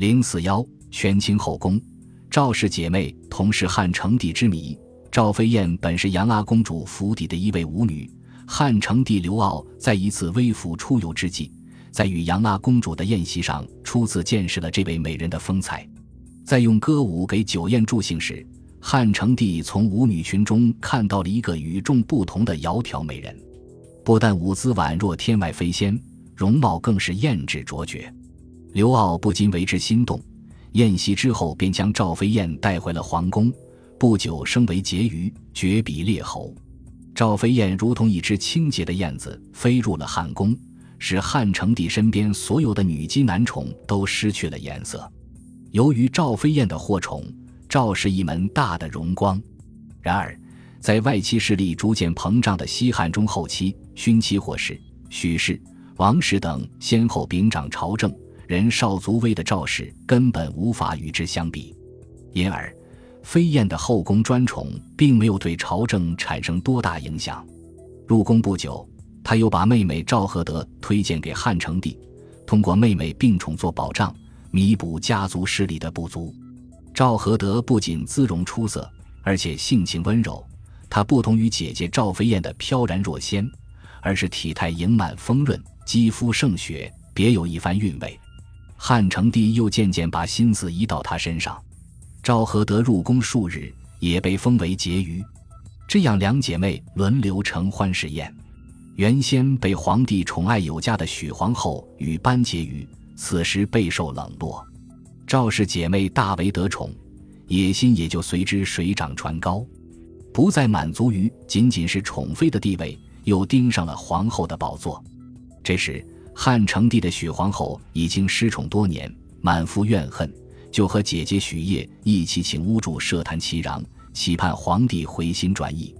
零四幺，权倾后宫，赵氏姐妹同是汉成帝之谜。赵飞燕本是杨阿公主府邸的一位舞女。汉成帝刘骜在一次微服出游之际，在与杨阿公主的宴席上，初次见识了这位美人的风采。在用歌舞给酒宴助兴时，汉成帝从舞女群中看到了一个与众不同的窈窕美人，不但舞姿宛若天外飞仙，容貌更是艳质卓绝。刘骜不禁为之心动。宴席之后，便将赵飞燕带回了皇宫，不久升为婕妤，爵比列侯。赵飞燕如同一只清洁的燕子，飞入了汉宫，使汉成帝身边所有的女姬男宠都失去了颜色。由于赵飞燕的获宠，赵氏一门大的荣光。然而，在外戚势力逐渐膨胀的西汉中后期，勋戚霍氏、许氏、王氏等先后秉掌朝政，人少足微的赵氏根本无法与之相比，因而。飞燕的后宫专宠并没有对朝政产生多大影响。入宫不久，他又把妹妹赵合德推荐给汉成帝，通过妹妹并宠做保障，弥补家族势力的不足。赵合德不仅姿容出色，而且性情温柔。她不同于姐姐赵飞燕的飘然若仙，而是体态盈满丰润，肌肤胜雪，别有一番韵味。汉成帝又渐渐把心思移到她身上。赵合德入宫数日，也被封为婕妤，这样两姐妹轮流承欢侍宴。原先被皇帝宠爱有加的许皇后与班婕妤，此时备受冷落。赵氏姐妹大为得宠，野心也就随之水涨船高，不再满足于仅仅是宠妃的地位，又盯上了皇后的宝座。这时，汉成帝的许皇后已经失宠多年，满腹怨恨。就和姐姐许烨一起请巫祝设坛祈禳，期盼皇帝回心转意。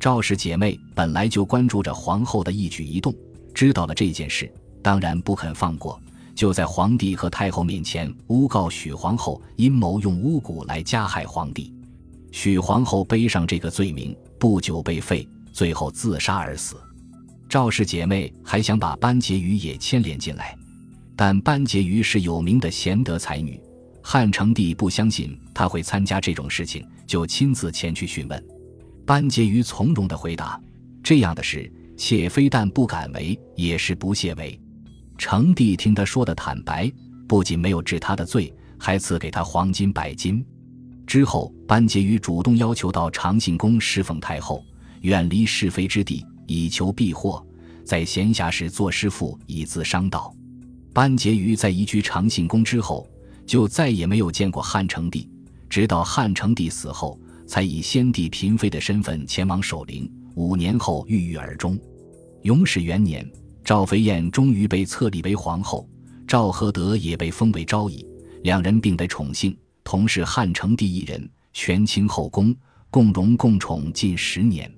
赵氏姐妹本来就关注着皇后的一举一动，知道了这件事，当然不肯放过，就在皇帝和太后面前诬告许皇后阴谋用巫蛊来加害皇帝。许皇后背上这个罪名，不久被废，最后自杀而死。赵氏姐妹还想把班婕妤也牵连进来，但班婕妤是有名的贤德才女。汉成帝不相信她会参加这种事情，就亲自前去询问。班婕妤从容地回答：“这样的事，妾非但不敢为，也是不屑为。”成帝听他说的坦白，不仅没有治他的罪，还赐给他黄金百斤。之后，班婕妤主动要求到长信宫侍奉太后，远离是非之地，以求避祸。在闲暇时做师傅，以自商道。班婕妤在移居长信宫之后。就再也没有见过汉成帝，直到汉成帝死后，才以先帝嫔妃的身份前往守陵。五年后郁郁而终。永始元年，赵飞燕终于被册立为皇后，赵合德也被封为昭仪，两人并得宠幸，同是汉成帝一人，权倾后宫，共荣共宠近十年。